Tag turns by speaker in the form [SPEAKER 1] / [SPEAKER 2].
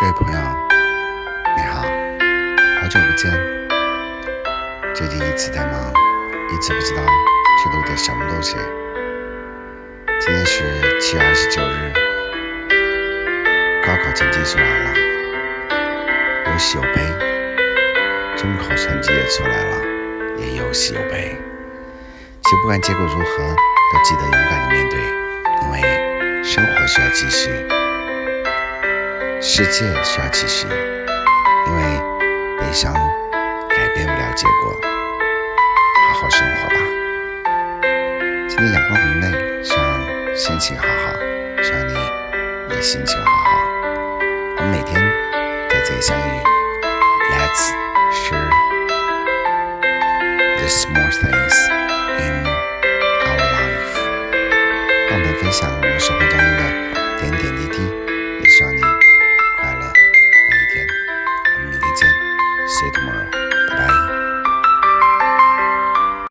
[SPEAKER 1] 各位朋友，你好，好久不见。最近一直在忙，一直不知道去录点什么东西。今天是七月二十九日，高考成绩出来了，有喜有悲，中考成绩也出来了，也有喜有悲。其实不管结果如何，都记得勇敢的面对，因为生活需要继续。世界需要继续，因为悲伤改变不了结果。好好生活吧。今天阳光明媚，希望心情好好，希望你也心情好好。我们每天在这里相遇，Let's share the small things in our life。让我们分享我们生活当中的点点滴滴。See you tomorrow.